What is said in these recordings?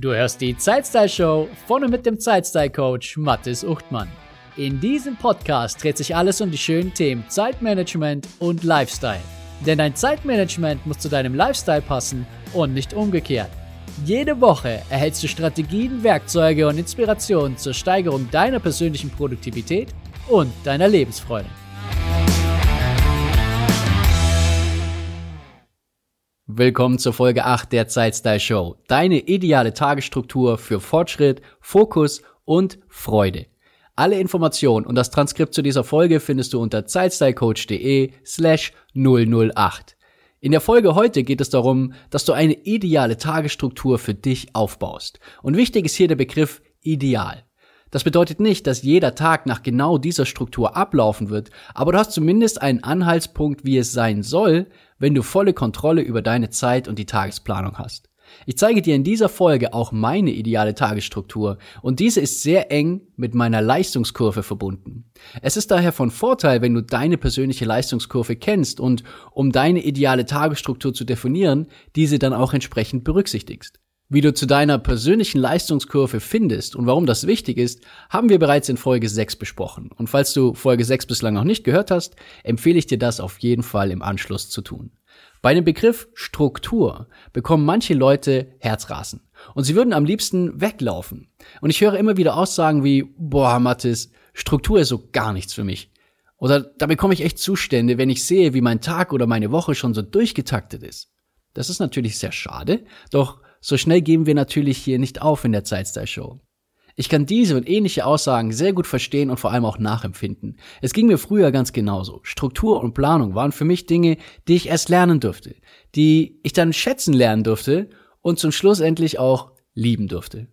Du hörst die Zeitstyle Show von und mit dem Zeitstyle Coach Mathis Uchtmann. In diesem Podcast dreht sich alles um die schönen Themen Zeitmanagement und Lifestyle. Denn dein Zeitmanagement muss zu deinem Lifestyle passen und nicht umgekehrt. Jede Woche erhältst du Strategien, Werkzeuge und Inspirationen zur Steigerung deiner persönlichen Produktivität und deiner Lebensfreude. Willkommen zur Folge 8 der Zeitstyle Show. Deine ideale Tagesstruktur für Fortschritt, Fokus und Freude. Alle Informationen und das Transkript zu dieser Folge findest du unter zeitstylecoach.de slash 008. In der Folge heute geht es darum, dass du eine ideale Tagesstruktur für dich aufbaust. Und wichtig ist hier der Begriff ideal. Das bedeutet nicht, dass jeder Tag nach genau dieser Struktur ablaufen wird, aber du hast zumindest einen Anhaltspunkt, wie es sein soll, wenn du volle Kontrolle über deine Zeit und die Tagesplanung hast. Ich zeige dir in dieser Folge auch meine ideale Tagesstruktur und diese ist sehr eng mit meiner Leistungskurve verbunden. Es ist daher von Vorteil, wenn du deine persönliche Leistungskurve kennst und um deine ideale Tagesstruktur zu definieren, diese dann auch entsprechend berücksichtigst. Wie du zu deiner persönlichen Leistungskurve findest und warum das wichtig ist, haben wir bereits in Folge 6 besprochen. Und falls du Folge 6 bislang noch nicht gehört hast, empfehle ich dir das auf jeden Fall im Anschluss zu tun. Bei dem Begriff Struktur bekommen manche Leute Herzrasen und sie würden am liebsten weglaufen. Und ich höre immer wieder Aussagen wie, boah, Mathis, Struktur ist so gar nichts für mich. Oder da bekomme ich echt Zustände, wenn ich sehe, wie mein Tag oder meine Woche schon so durchgetaktet ist. Das ist natürlich sehr schade, doch so schnell geben wir natürlich hier nicht auf in der Zeitstyle Show. Ich kann diese und ähnliche Aussagen sehr gut verstehen und vor allem auch nachempfinden. Es ging mir früher ganz genauso. Struktur und Planung waren für mich Dinge, die ich erst lernen durfte, die ich dann schätzen lernen durfte und zum Schluss endlich auch lieben durfte.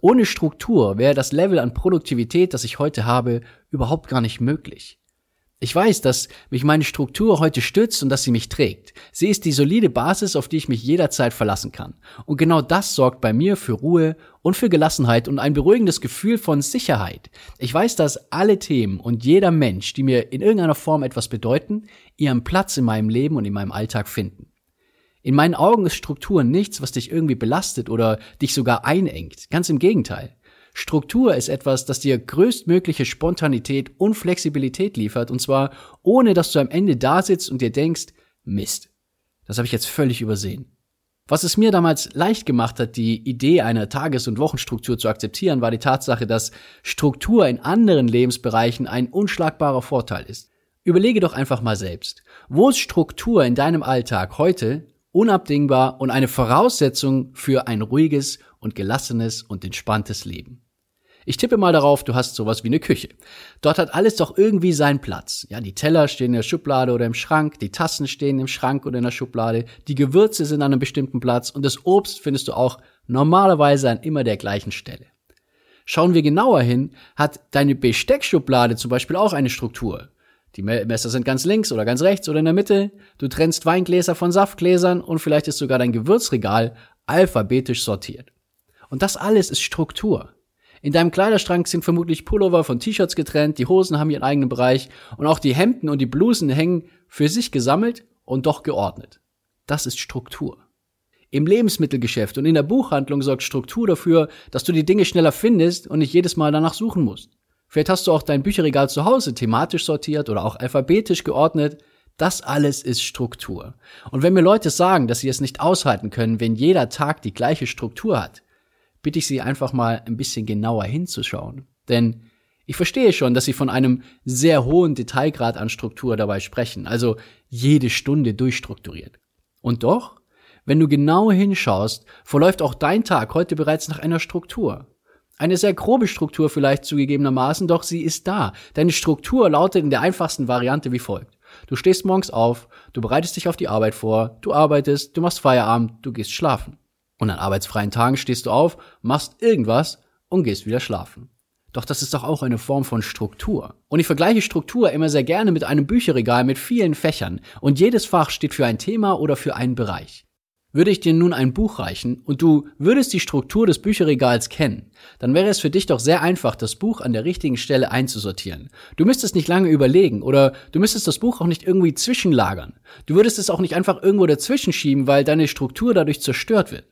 Ohne Struktur wäre das Level an Produktivität, das ich heute habe, überhaupt gar nicht möglich. Ich weiß, dass mich meine Struktur heute stützt und dass sie mich trägt. Sie ist die solide Basis, auf die ich mich jederzeit verlassen kann. Und genau das sorgt bei mir für Ruhe und für Gelassenheit und ein beruhigendes Gefühl von Sicherheit. Ich weiß, dass alle Themen und jeder Mensch, die mir in irgendeiner Form etwas bedeuten, ihren Platz in meinem Leben und in meinem Alltag finden. In meinen Augen ist Struktur nichts, was dich irgendwie belastet oder dich sogar einengt. Ganz im Gegenteil. Struktur ist etwas, das dir größtmögliche Spontanität und Flexibilität liefert, und zwar ohne dass du am Ende da sitzt und dir denkst, Mist, das habe ich jetzt völlig übersehen. Was es mir damals leicht gemacht hat, die Idee einer Tages- und Wochenstruktur zu akzeptieren, war die Tatsache, dass Struktur in anderen Lebensbereichen ein unschlagbarer Vorteil ist. Überlege doch einfach mal selbst. Wo ist Struktur in deinem Alltag heute unabdingbar und eine Voraussetzung für ein ruhiges und gelassenes und entspanntes Leben. Ich tippe mal darauf, du hast sowas wie eine Küche. Dort hat alles doch irgendwie seinen Platz. Ja, die Teller stehen in der Schublade oder im Schrank, die Tassen stehen im Schrank oder in der Schublade, die Gewürze sind an einem bestimmten Platz und das Obst findest du auch normalerweise an immer der gleichen Stelle. Schauen wir genauer hin, hat deine Besteckschublade zum Beispiel auch eine Struktur. Die Messer sind ganz links oder ganz rechts oder in der Mitte. Du trennst Weingläser von Saftgläsern und vielleicht ist sogar dein Gewürzregal alphabetisch sortiert. Und das alles ist Struktur. In deinem Kleiderschrank sind vermutlich Pullover von T-Shirts getrennt, die Hosen haben ihren eigenen Bereich und auch die Hemden und die Blusen hängen für sich gesammelt und doch geordnet. Das ist Struktur. Im Lebensmittelgeschäft und in der Buchhandlung sorgt Struktur dafür, dass du die Dinge schneller findest und nicht jedes Mal danach suchen musst. Vielleicht hast du auch dein Bücherregal zu Hause thematisch sortiert oder auch alphabetisch geordnet. Das alles ist Struktur. Und wenn mir Leute sagen, dass sie es nicht aushalten können, wenn jeder Tag die gleiche Struktur hat, bitte ich Sie einfach mal ein bisschen genauer hinzuschauen. Denn ich verstehe schon, dass Sie von einem sehr hohen Detailgrad an Struktur dabei sprechen, also jede Stunde durchstrukturiert. Und doch, wenn du genau hinschaust, verläuft auch dein Tag heute bereits nach einer Struktur. Eine sehr grobe Struktur vielleicht zugegebenermaßen, doch sie ist da. Deine Struktur lautet in der einfachsten Variante wie folgt. Du stehst morgens auf, du bereitest dich auf die Arbeit vor, du arbeitest, du machst Feierabend, du gehst schlafen. Und an arbeitsfreien Tagen stehst du auf, machst irgendwas und gehst wieder schlafen. Doch das ist doch auch eine Form von Struktur. Und ich vergleiche Struktur immer sehr gerne mit einem Bücherregal mit vielen Fächern und jedes Fach steht für ein Thema oder für einen Bereich. Würde ich dir nun ein Buch reichen und du würdest die Struktur des Bücherregals kennen, dann wäre es für dich doch sehr einfach, das Buch an der richtigen Stelle einzusortieren. Du müsstest nicht lange überlegen oder du müsstest das Buch auch nicht irgendwie zwischenlagern. Du würdest es auch nicht einfach irgendwo dazwischen schieben, weil deine Struktur dadurch zerstört wird.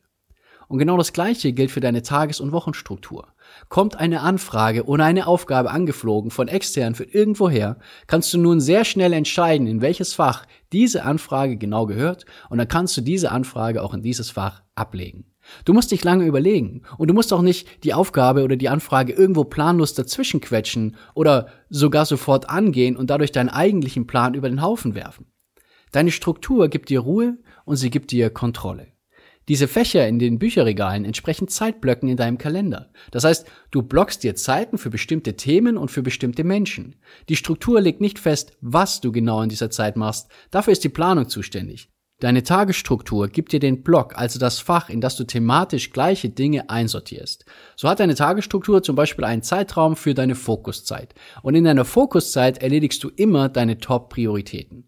Und genau das Gleiche gilt für deine Tages- und Wochenstruktur. Kommt eine Anfrage oder eine Aufgabe angeflogen von extern für irgendwoher, kannst du nun sehr schnell entscheiden, in welches Fach diese Anfrage genau gehört und dann kannst du diese Anfrage auch in dieses Fach ablegen. Du musst dich lange überlegen und du musst auch nicht die Aufgabe oder die Anfrage irgendwo planlos dazwischen quetschen oder sogar sofort angehen und dadurch deinen eigentlichen Plan über den Haufen werfen. Deine Struktur gibt dir Ruhe und sie gibt dir Kontrolle. Diese Fächer in den Bücherregalen entsprechen Zeitblöcken in deinem Kalender. Das heißt, du blockst dir Zeiten für bestimmte Themen und für bestimmte Menschen. Die Struktur legt nicht fest, was du genau in dieser Zeit machst. Dafür ist die Planung zuständig. Deine Tagesstruktur gibt dir den Block, also das Fach, in das du thematisch gleiche Dinge einsortierst. So hat deine Tagesstruktur zum Beispiel einen Zeitraum für deine Fokuszeit. Und in deiner Fokuszeit erledigst du immer deine Top-Prioritäten.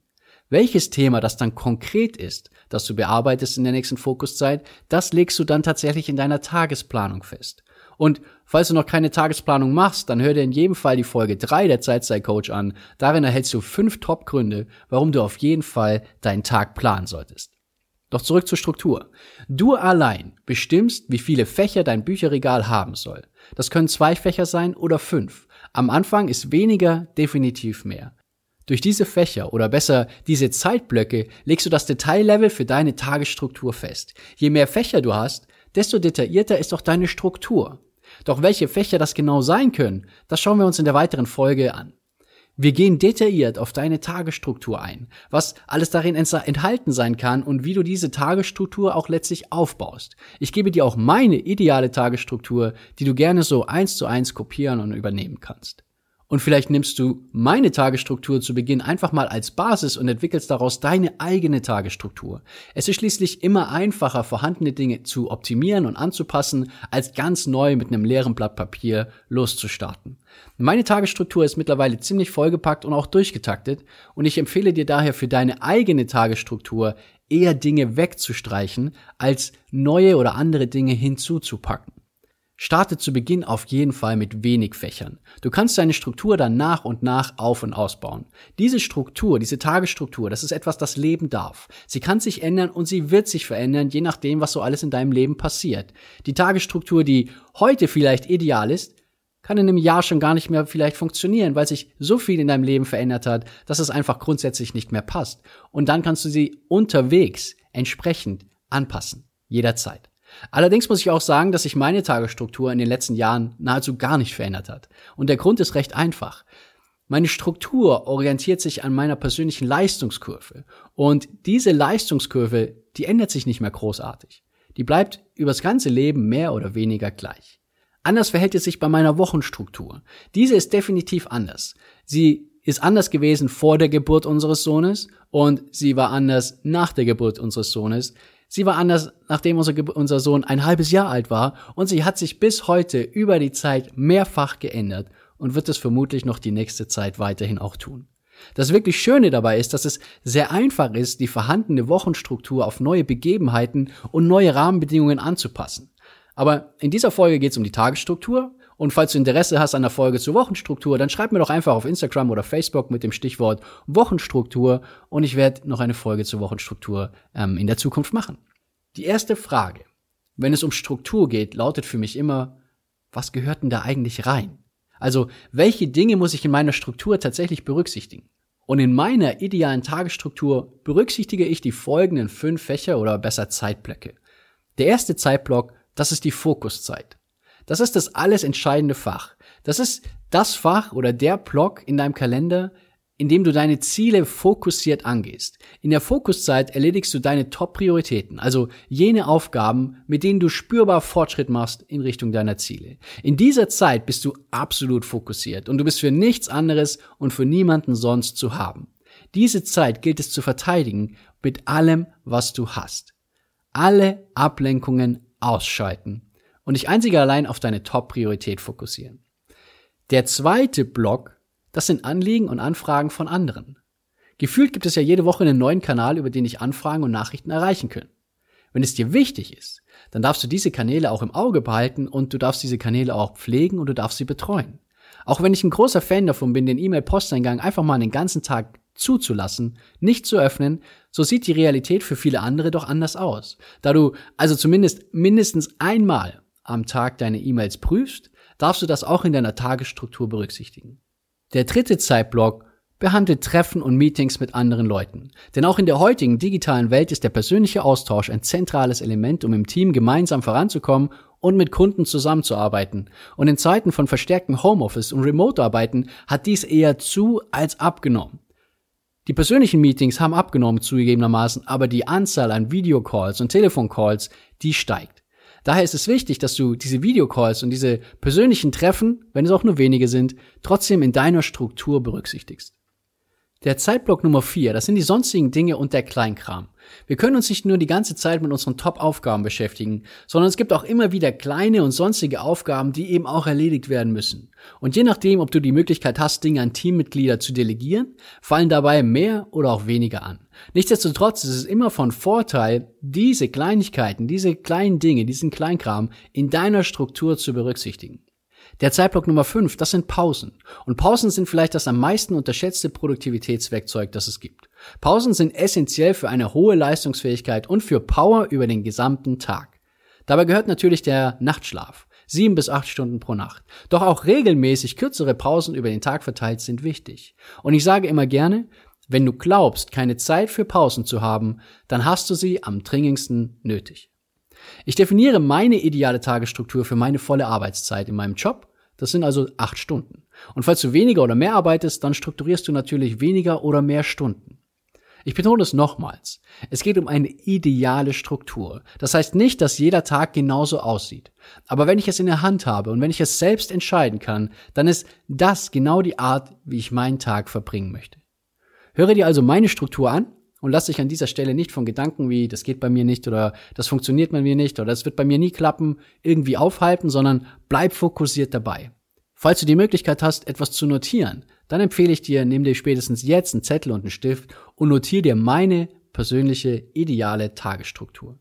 Welches Thema das dann konkret ist, das du bearbeitest in der nächsten Fokuszeit, das legst du dann tatsächlich in deiner Tagesplanung fest. Und falls du noch keine Tagesplanung machst, dann hör dir in jedem Fall die Folge 3 der Zeitstyle-Coach an. Darin erhältst du fünf Top-Gründe, warum du auf jeden Fall deinen Tag planen solltest. Doch zurück zur Struktur. Du allein bestimmst, wie viele Fächer dein Bücherregal haben soll. Das können zwei Fächer sein oder fünf. Am Anfang ist weniger definitiv mehr. Durch diese Fächer oder besser diese Zeitblöcke legst du das Detaillevel für deine Tagesstruktur fest. Je mehr Fächer du hast, desto detaillierter ist auch deine Struktur. Doch welche Fächer das genau sein können, das schauen wir uns in der weiteren Folge an. Wir gehen detailliert auf deine Tagesstruktur ein, was alles darin enthalten sein kann und wie du diese Tagesstruktur auch letztlich aufbaust. Ich gebe dir auch meine ideale Tagesstruktur, die du gerne so eins zu eins kopieren und übernehmen kannst. Und vielleicht nimmst du meine Tagesstruktur zu Beginn einfach mal als Basis und entwickelst daraus deine eigene Tagesstruktur. Es ist schließlich immer einfacher, vorhandene Dinge zu optimieren und anzupassen, als ganz neu mit einem leeren Blatt Papier loszustarten. Meine Tagesstruktur ist mittlerweile ziemlich vollgepackt und auch durchgetaktet und ich empfehle dir daher für deine eigene Tagesstruktur eher Dinge wegzustreichen, als neue oder andere Dinge hinzuzupacken. Starte zu Beginn auf jeden Fall mit wenig Fächern. Du kannst deine Struktur dann nach und nach auf und ausbauen. Diese Struktur, diese Tagesstruktur, das ist etwas, das leben darf. Sie kann sich ändern und sie wird sich verändern, je nachdem, was so alles in deinem Leben passiert. Die Tagesstruktur, die heute vielleicht ideal ist, kann in einem Jahr schon gar nicht mehr vielleicht funktionieren, weil sich so viel in deinem Leben verändert hat, dass es einfach grundsätzlich nicht mehr passt. Und dann kannst du sie unterwegs entsprechend anpassen. Jederzeit. Allerdings muss ich auch sagen, dass sich meine Tagesstruktur in den letzten Jahren nahezu gar nicht verändert hat. Und der Grund ist recht einfach. Meine Struktur orientiert sich an meiner persönlichen Leistungskurve. Und diese Leistungskurve, die ändert sich nicht mehr großartig. Die bleibt übers ganze Leben mehr oder weniger gleich. Anders verhält es sich bei meiner Wochenstruktur. Diese ist definitiv anders. Sie ist anders gewesen vor der Geburt unseres Sohnes und sie war anders nach der Geburt unseres Sohnes. Sie war anders, nachdem unser, unser Sohn ein halbes Jahr alt war und sie hat sich bis heute über die Zeit mehrfach geändert und wird es vermutlich noch die nächste Zeit weiterhin auch tun. Das wirklich Schöne dabei ist, dass es sehr einfach ist, die vorhandene Wochenstruktur auf neue Begebenheiten und neue Rahmenbedingungen anzupassen. Aber in dieser Folge geht es um die Tagesstruktur und falls du Interesse hast an der Folge zur Wochenstruktur, dann schreib mir doch einfach auf Instagram oder Facebook mit dem Stichwort Wochenstruktur und ich werde noch eine Folge zur Wochenstruktur ähm, in der Zukunft machen. Die erste Frage, wenn es um Struktur geht, lautet für mich immer, was gehört denn da eigentlich rein? Also, welche Dinge muss ich in meiner Struktur tatsächlich berücksichtigen? Und in meiner idealen Tagesstruktur berücksichtige ich die folgenden fünf Fächer oder besser Zeitblöcke. Der erste Zeitblock, das ist die Fokuszeit. Das ist das alles entscheidende Fach. Das ist das Fach oder der Block in deinem Kalender, in dem du deine Ziele fokussiert angehst. In der Fokuszeit erledigst du deine Top-Prioritäten, also jene Aufgaben, mit denen du spürbar Fortschritt machst in Richtung deiner Ziele. In dieser Zeit bist du absolut fokussiert und du bist für nichts anderes und für niemanden sonst zu haben. Diese Zeit gilt es zu verteidigen mit allem, was du hast. Alle Ablenkungen ausschalten und dich einzig allein auf deine Top-Priorität fokussieren. Der zweite Block, das sind Anliegen und Anfragen von anderen. Gefühlt gibt es ja jede Woche einen neuen Kanal, über den dich Anfragen und Nachrichten erreichen können. Wenn es dir wichtig ist, dann darfst du diese Kanäle auch im Auge behalten und du darfst diese Kanäle auch pflegen und du darfst sie betreuen. Auch wenn ich ein großer Fan davon bin, den E-Mail-Posteingang einfach mal den ganzen Tag zuzulassen, nicht zu öffnen, so sieht die Realität für viele andere doch anders aus. Da du also zumindest mindestens einmal am Tag deine E-Mails prüfst, darfst du das auch in deiner Tagesstruktur berücksichtigen. Der dritte Zeitblock behandelt Treffen und Meetings mit anderen Leuten. Denn auch in der heutigen digitalen Welt ist der persönliche Austausch ein zentrales Element, um im Team gemeinsam voranzukommen und mit Kunden zusammenzuarbeiten. Und in Zeiten von verstärktem Homeoffice und Remote-Arbeiten hat dies eher zu als abgenommen. Die persönlichen Meetings haben abgenommen zugegebenermaßen, aber die Anzahl an Videocalls und Telefoncalls, die steigt. Daher ist es wichtig, dass du diese Videocalls und diese persönlichen Treffen, wenn es auch nur wenige sind, trotzdem in deiner Struktur berücksichtigst. Der Zeitblock Nummer vier, das sind die sonstigen Dinge und der Kleinkram. Wir können uns nicht nur die ganze Zeit mit unseren Top-Aufgaben beschäftigen, sondern es gibt auch immer wieder kleine und sonstige Aufgaben, die eben auch erledigt werden müssen. Und je nachdem, ob du die Möglichkeit hast, Dinge an Teammitglieder zu delegieren, fallen dabei mehr oder auch weniger an. Nichtsdestotrotz ist es immer von Vorteil, diese Kleinigkeiten, diese kleinen Dinge, diesen Kleinkram in deiner Struktur zu berücksichtigen. Der Zeitblock Nummer 5, das sind Pausen. Und Pausen sind vielleicht das am meisten unterschätzte Produktivitätswerkzeug, das es gibt. Pausen sind essentiell für eine hohe Leistungsfähigkeit und für Power über den gesamten Tag. Dabei gehört natürlich der Nachtschlaf. Sieben bis acht Stunden pro Nacht. Doch auch regelmäßig kürzere Pausen über den Tag verteilt sind wichtig. Und ich sage immer gerne, wenn du glaubst, keine Zeit für Pausen zu haben, dann hast du sie am dringendsten nötig. Ich definiere meine ideale Tagesstruktur für meine volle Arbeitszeit in meinem Job das sind also acht Stunden. Und falls du weniger oder mehr arbeitest, dann strukturierst du natürlich weniger oder mehr Stunden. Ich betone es nochmals. Es geht um eine ideale Struktur. Das heißt nicht, dass jeder Tag genauso aussieht. Aber wenn ich es in der Hand habe und wenn ich es selbst entscheiden kann, dann ist das genau die Art, wie ich meinen Tag verbringen möchte. Höre dir also meine Struktur an und lass dich an dieser Stelle nicht von Gedanken wie, das geht bei mir nicht oder das funktioniert bei mir nicht oder das wird bei mir nie klappen, irgendwie aufhalten, sondern bleib fokussiert dabei. Falls du die Möglichkeit hast, etwas zu notieren, dann empfehle ich dir, nimm dir spätestens jetzt einen Zettel und einen Stift und notiere dir meine persönliche ideale Tagesstruktur.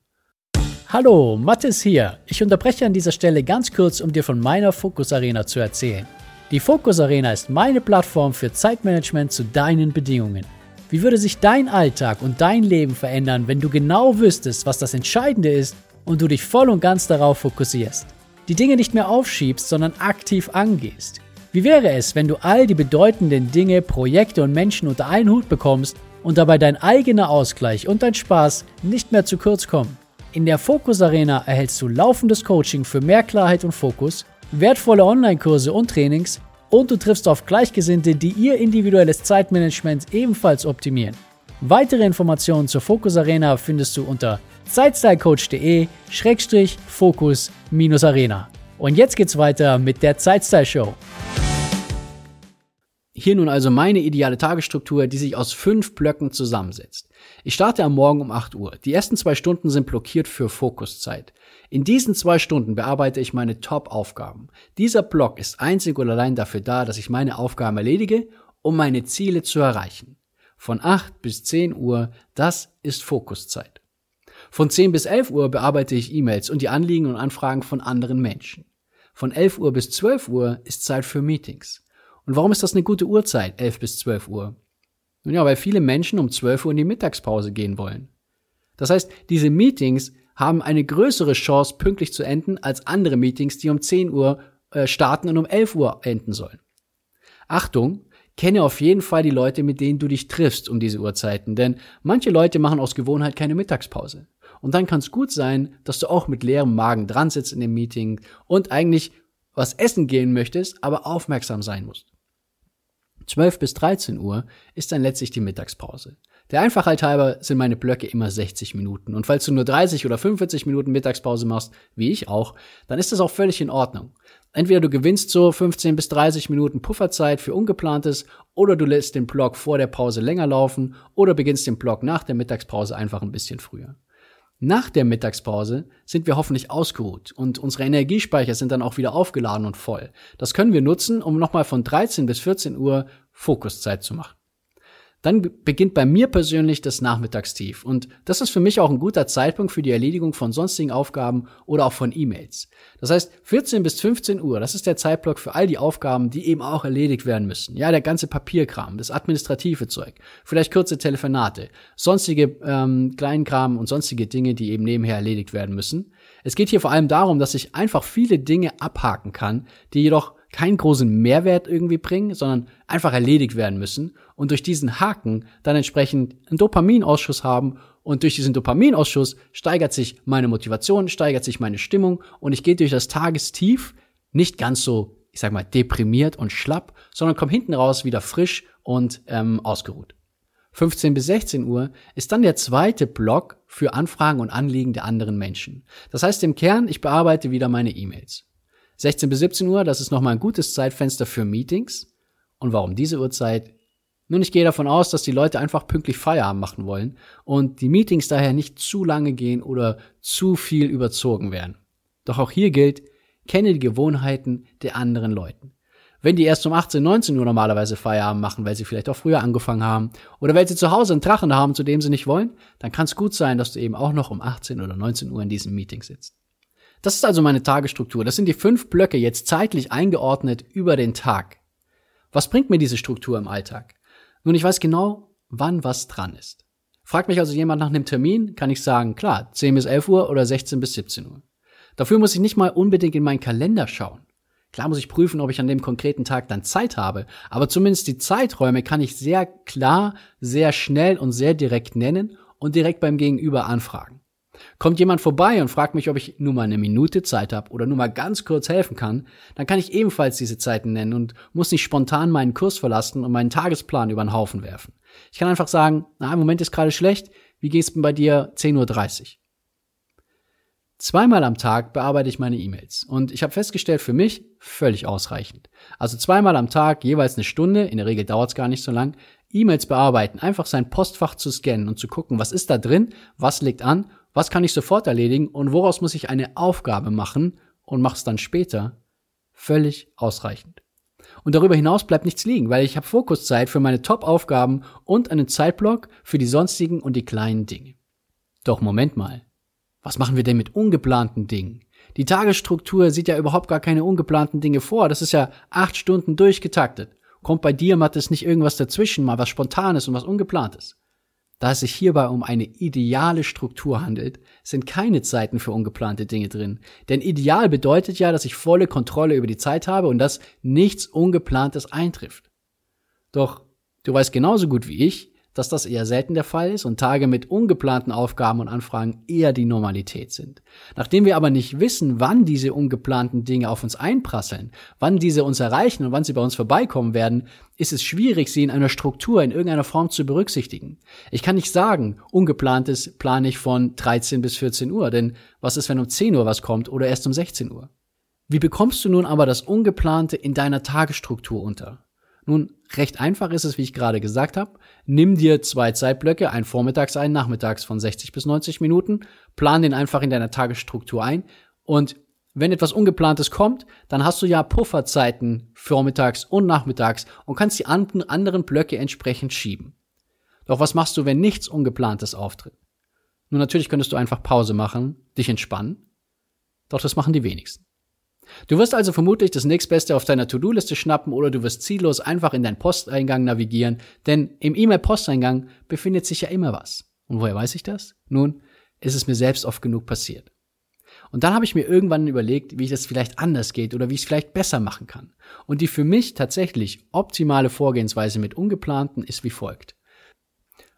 Hallo, Mathis hier. Ich unterbreche an dieser Stelle ganz kurz, um dir von meiner Fokus Arena zu erzählen. Die Fokus Arena ist meine Plattform für Zeitmanagement zu deinen Bedingungen. Wie würde sich dein Alltag und dein Leben verändern, wenn du genau wüsstest, was das Entscheidende ist und du dich voll und ganz darauf fokussierst? Die Dinge nicht mehr aufschiebst, sondern aktiv angehst. Wie wäre es, wenn du all die bedeutenden Dinge, Projekte und Menschen unter einen Hut bekommst und dabei dein eigener Ausgleich und dein Spaß nicht mehr zu kurz kommen? In der Fokus Arena erhältst du laufendes Coaching für mehr Klarheit und Fokus, wertvolle Online-Kurse und Trainings und du triffst auf Gleichgesinnte, die ihr individuelles Zeitmanagement ebenfalls optimieren. Weitere Informationen zur Focus Arena findest du unter zeitstylecoach.de-focus-arena. Und jetzt geht's weiter mit der Zeitstyle Show. Hier nun also meine ideale Tagesstruktur, die sich aus fünf Blöcken zusammensetzt. Ich starte am Morgen um 8 Uhr. Die ersten zwei Stunden sind blockiert für Fokuszeit. In diesen zwei Stunden bearbeite ich meine Top-Aufgaben. Dieser Block ist einzig und allein dafür da, dass ich meine Aufgaben erledige, um meine Ziele zu erreichen. Von 8 bis 10 Uhr, das ist Fokuszeit. Von 10 bis 11 Uhr bearbeite ich E-Mails und die Anliegen und Anfragen von anderen Menschen. Von 11 Uhr bis 12 Uhr ist Zeit für Meetings. Und warum ist das eine gute Uhrzeit, 11 bis 12 Uhr? Nun ja, weil viele Menschen um 12 Uhr in die Mittagspause gehen wollen. Das heißt, diese Meetings haben eine größere Chance, pünktlich zu enden, als andere Meetings, die um 10 Uhr äh, starten und um 11 Uhr enden sollen. Achtung, kenne auf jeden Fall die Leute, mit denen du dich triffst um diese Uhrzeiten, denn manche Leute machen aus Gewohnheit keine Mittagspause. Und dann kann es gut sein, dass du auch mit leerem Magen dran sitzt in dem Meeting und eigentlich was essen gehen möchtest, aber aufmerksam sein musst. 12 bis 13 Uhr ist dann letztlich die Mittagspause. Der Einfachheit halber sind meine Blöcke immer 60 Minuten. Und falls du nur 30 oder 45 Minuten Mittagspause machst, wie ich auch, dann ist das auch völlig in Ordnung. Entweder du gewinnst so 15 bis 30 Minuten Pufferzeit für Ungeplantes oder du lässt den Block vor der Pause länger laufen oder beginnst den Block nach der Mittagspause einfach ein bisschen früher. Nach der Mittagspause sind wir hoffentlich ausgeruht und unsere Energiespeicher sind dann auch wieder aufgeladen und voll. Das können wir nutzen, um nochmal von 13 bis 14 Uhr Fokuszeit zu machen. Dann beginnt bei mir persönlich das Nachmittagstief. Und das ist für mich auch ein guter Zeitpunkt für die Erledigung von sonstigen Aufgaben oder auch von E-Mails. Das heißt, 14 bis 15 Uhr, das ist der Zeitblock für all die Aufgaben, die eben auch erledigt werden müssen. Ja, der ganze Papierkram, das administrative Zeug, vielleicht kurze Telefonate, sonstige ähm, Kleinkram und sonstige Dinge, die eben nebenher erledigt werden müssen. Es geht hier vor allem darum, dass ich einfach viele Dinge abhaken kann, die jedoch keinen großen Mehrwert irgendwie bringen, sondern einfach erledigt werden müssen und durch diesen Haken dann entsprechend einen Dopaminausschuss haben und durch diesen Dopaminausschuss steigert sich meine Motivation, steigert sich meine Stimmung und ich gehe durch das Tagestief nicht ganz so, ich sag mal, deprimiert und schlapp, sondern komme hinten raus wieder frisch und ähm, ausgeruht. 15 bis 16 Uhr ist dann der zweite Block für Anfragen und Anliegen der anderen Menschen. Das heißt im Kern, ich bearbeite wieder meine E-Mails. 16 bis 17 Uhr, das ist nochmal ein gutes Zeitfenster für Meetings. Und warum diese Uhrzeit? Nun, ich gehe davon aus, dass die Leute einfach pünktlich Feierabend machen wollen und die Meetings daher nicht zu lange gehen oder zu viel überzogen werden. Doch auch hier gilt, kenne die Gewohnheiten der anderen Leuten. Wenn die erst um 18, 19 Uhr normalerweise Feierabend machen, weil sie vielleicht auch früher angefangen haben oder weil sie zu Hause einen Drachen haben, zu dem sie nicht wollen, dann kann es gut sein, dass du eben auch noch um 18 oder 19 Uhr in diesem Meeting sitzt. Das ist also meine Tagesstruktur. Das sind die fünf Blöcke jetzt zeitlich eingeordnet über den Tag. Was bringt mir diese Struktur im Alltag? Nun, ich weiß genau, wann was dran ist. Fragt mich also jemand nach einem Termin, kann ich sagen, klar, 10 bis 11 Uhr oder 16 bis 17 Uhr. Dafür muss ich nicht mal unbedingt in meinen Kalender schauen. Klar muss ich prüfen, ob ich an dem konkreten Tag dann Zeit habe, aber zumindest die Zeiträume kann ich sehr klar, sehr schnell und sehr direkt nennen und direkt beim Gegenüber anfragen. Kommt jemand vorbei und fragt mich, ob ich nur mal eine Minute Zeit habe oder nur mal ganz kurz helfen kann, dann kann ich ebenfalls diese Zeiten nennen und muss nicht spontan meinen Kurs verlassen und meinen Tagesplan über den Haufen werfen. Ich kann einfach sagen, na, im Moment ist gerade schlecht, wie geht's denn bei dir 10.30 Uhr? Zweimal am Tag bearbeite ich meine E-Mails und ich habe festgestellt, für mich völlig ausreichend. Also zweimal am Tag, jeweils eine Stunde, in der Regel dauert es gar nicht so lang, E-Mails bearbeiten, einfach sein Postfach zu scannen und zu gucken, was ist da drin, was liegt an was kann ich sofort erledigen und woraus muss ich eine Aufgabe machen und mach's dann später, völlig ausreichend. Und darüber hinaus bleibt nichts liegen, weil ich habe Fokuszeit für meine Top-Aufgaben und einen Zeitblock für die sonstigen und die kleinen Dinge. Doch Moment mal. Was machen wir denn mit ungeplanten Dingen? Die Tagesstruktur sieht ja überhaupt gar keine ungeplanten Dinge vor. Das ist ja acht Stunden durchgetaktet. Kommt bei dir, Mattes, nicht irgendwas dazwischen, mal was Spontanes und was Ungeplantes? Da es sich hierbei um eine ideale Struktur handelt, sind keine Zeiten für ungeplante Dinge drin. Denn ideal bedeutet ja, dass ich volle Kontrolle über die Zeit habe und dass nichts Ungeplantes eintrifft. Doch du weißt genauso gut wie ich, dass das eher selten der Fall ist und Tage mit ungeplanten Aufgaben und Anfragen eher die Normalität sind. Nachdem wir aber nicht wissen, wann diese ungeplanten Dinge auf uns einprasseln, wann diese uns erreichen und wann sie bei uns vorbeikommen werden, ist es schwierig, sie in einer Struktur in irgendeiner Form zu berücksichtigen. Ich kann nicht sagen, ungeplantes plane ich von 13 bis 14 Uhr, denn was ist, wenn um 10 Uhr was kommt oder erst um 16 Uhr? Wie bekommst du nun aber das Ungeplante in deiner Tagesstruktur unter? Nun, recht einfach ist es, wie ich gerade gesagt habe. Nimm dir zwei Zeitblöcke, ein vormittags, ein nachmittags von 60 bis 90 Minuten, plan den einfach in deiner Tagesstruktur ein und wenn etwas Ungeplantes kommt, dann hast du ja Pufferzeiten vormittags und nachmittags und kannst die anderen Blöcke entsprechend schieben. Doch was machst du, wenn nichts Ungeplantes auftritt? Nun, natürlich könntest du einfach Pause machen, dich entspannen. Doch das machen die wenigsten. Du wirst also vermutlich das nächstbeste auf deiner To-Do-Liste schnappen oder du wirst ziellos einfach in deinen Posteingang navigieren, denn im E-Mail-Posteingang befindet sich ja immer was. Und woher weiß ich das? Nun, ist es mir selbst oft genug passiert. Und dann habe ich mir irgendwann überlegt, wie ich das vielleicht anders geht oder wie ich es vielleicht besser machen kann. Und die für mich tatsächlich optimale Vorgehensweise mit Ungeplanten ist wie folgt.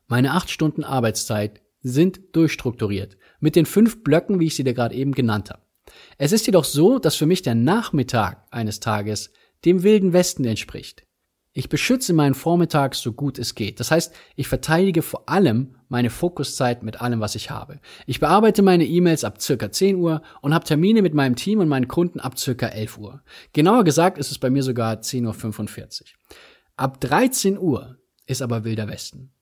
Meine acht Stunden Arbeitszeit sind durchstrukturiert mit den fünf Blöcken, wie ich sie dir gerade eben genannt habe. Es ist jedoch so, dass für mich der Nachmittag eines Tages dem wilden Westen entspricht. Ich beschütze meinen Vormittag so gut es geht. Das heißt, ich verteidige vor allem meine Fokuszeit mit allem, was ich habe. Ich bearbeite meine E-Mails ab circa 10 Uhr und habe Termine mit meinem Team und meinen Kunden ab circa 11 Uhr. Genauer gesagt ist es bei mir sogar 10.45 Uhr. Ab 13 Uhr ist aber wilder Westen.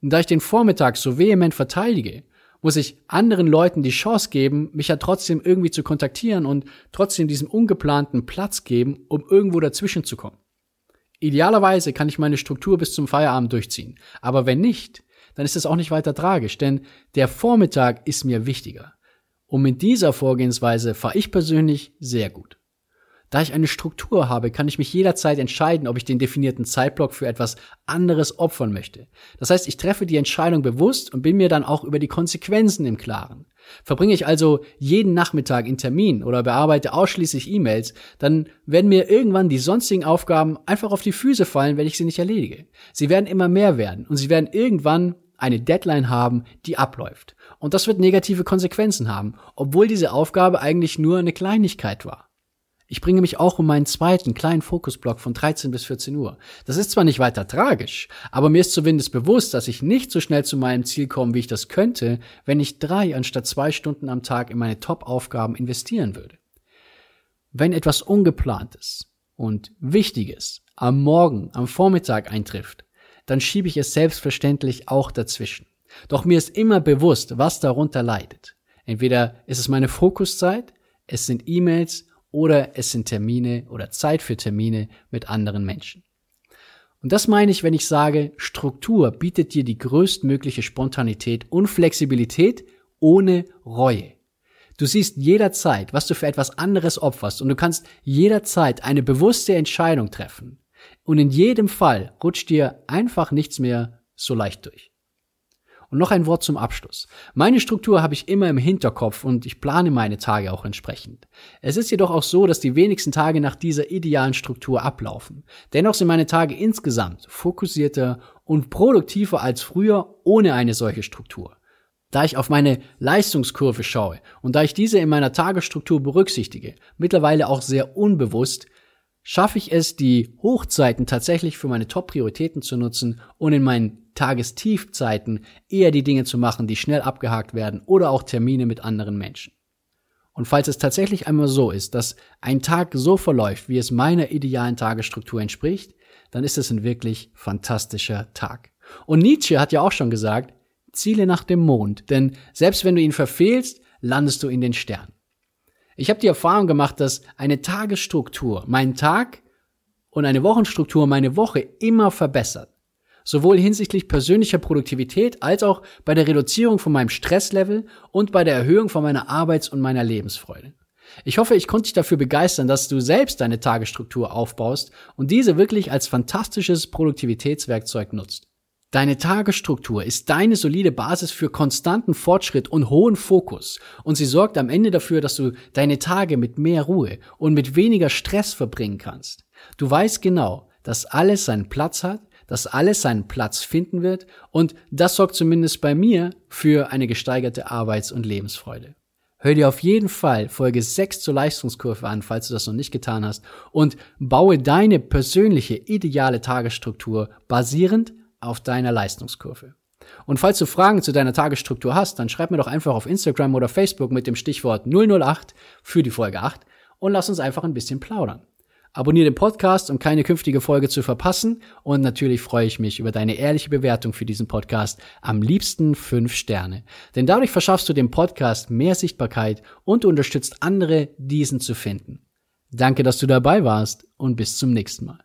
Und da ich den Vormittag so vehement verteidige, muss ich anderen Leuten die Chance geben, mich ja trotzdem irgendwie zu kontaktieren und trotzdem diesem ungeplanten Platz geben, um irgendwo dazwischen zu kommen. Idealerweise kann ich meine Struktur bis zum Feierabend durchziehen. Aber wenn nicht, dann ist es auch nicht weiter tragisch, denn der Vormittag ist mir wichtiger. Und mit dieser Vorgehensweise fahre ich persönlich sehr gut. Da ich eine Struktur habe, kann ich mich jederzeit entscheiden, ob ich den definierten Zeitblock für etwas anderes opfern möchte. Das heißt, ich treffe die Entscheidung bewusst und bin mir dann auch über die Konsequenzen im Klaren. Verbringe ich also jeden Nachmittag in Termin oder bearbeite ausschließlich E-Mails, dann werden mir irgendwann die sonstigen Aufgaben einfach auf die Füße fallen, wenn ich sie nicht erledige. Sie werden immer mehr werden und sie werden irgendwann eine Deadline haben, die abläuft. Und das wird negative Konsequenzen haben, obwohl diese Aufgabe eigentlich nur eine Kleinigkeit war. Ich bringe mich auch um meinen zweiten kleinen Fokusblock von 13 bis 14 Uhr. Das ist zwar nicht weiter tragisch, aber mir ist zumindest bewusst, dass ich nicht so schnell zu meinem Ziel komme, wie ich das könnte, wenn ich drei anstatt zwei Stunden am Tag in meine Top-Aufgaben investieren würde. Wenn etwas Ungeplantes und Wichtiges am Morgen, am Vormittag eintrifft, dann schiebe ich es selbstverständlich auch dazwischen. Doch mir ist immer bewusst, was darunter leidet. Entweder ist es meine Fokuszeit, es sind E-Mails oder es sind Termine oder Zeit für Termine mit anderen Menschen. Und das meine ich, wenn ich sage, Struktur bietet dir die größtmögliche Spontanität und Flexibilität ohne Reue. Du siehst jederzeit, was du für etwas anderes opferst und du kannst jederzeit eine bewusste Entscheidung treffen. Und in jedem Fall rutscht dir einfach nichts mehr so leicht durch. Und noch ein Wort zum Abschluss. Meine Struktur habe ich immer im Hinterkopf und ich plane meine Tage auch entsprechend. Es ist jedoch auch so, dass die wenigsten Tage nach dieser idealen Struktur ablaufen. Dennoch sind meine Tage insgesamt fokussierter und produktiver als früher ohne eine solche Struktur. Da ich auf meine Leistungskurve schaue und da ich diese in meiner Tagesstruktur berücksichtige, mittlerweile auch sehr unbewusst, schaffe ich es, die Hochzeiten tatsächlich für meine Top-Prioritäten zu nutzen und in meinen Tagestiefzeiten eher die Dinge zu machen, die schnell abgehakt werden oder auch Termine mit anderen Menschen. Und falls es tatsächlich einmal so ist, dass ein Tag so verläuft, wie es meiner idealen Tagesstruktur entspricht, dann ist es ein wirklich fantastischer Tag. Und Nietzsche hat ja auch schon gesagt, Ziele nach dem Mond, denn selbst wenn du ihn verfehlst, landest du in den Sternen. Ich habe die Erfahrung gemacht, dass eine Tagesstruktur meinen Tag und eine Wochenstruktur meine Woche immer verbessert. Sowohl hinsichtlich persönlicher Produktivität als auch bei der Reduzierung von meinem Stresslevel und bei der Erhöhung von meiner Arbeits- und meiner Lebensfreude. Ich hoffe, ich konnte dich dafür begeistern, dass du selbst deine Tagesstruktur aufbaust und diese wirklich als fantastisches Produktivitätswerkzeug nutzt. Deine Tagesstruktur ist deine solide Basis für konstanten Fortschritt und hohen Fokus und sie sorgt am Ende dafür, dass du deine Tage mit mehr Ruhe und mit weniger Stress verbringen kannst. Du weißt genau, dass alles seinen Platz hat, dass alles seinen Platz finden wird und das sorgt zumindest bei mir für eine gesteigerte Arbeits- und Lebensfreude. Hör dir auf jeden Fall Folge 6 zur Leistungskurve an, falls du das noch nicht getan hast, und baue deine persönliche ideale Tagesstruktur basierend auf deiner Leistungskurve. Und falls du Fragen zu deiner Tagesstruktur hast, dann schreib mir doch einfach auf Instagram oder Facebook mit dem Stichwort 008 für die Folge 8 und lass uns einfach ein bisschen plaudern. Abonniere den Podcast, um keine künftige Folge zu verpassen. Und natürlich freue ich mich über deine ehrliche Bewertung für diesen Podcast. Am liebsten fünf Sterne. Denn dadurch verschaffst du dem Podcast mehr Sichtbarkeit und unterstützt andere, diesen zu finden. Danke, dass du dabei warst und bis zum nächsten Mal.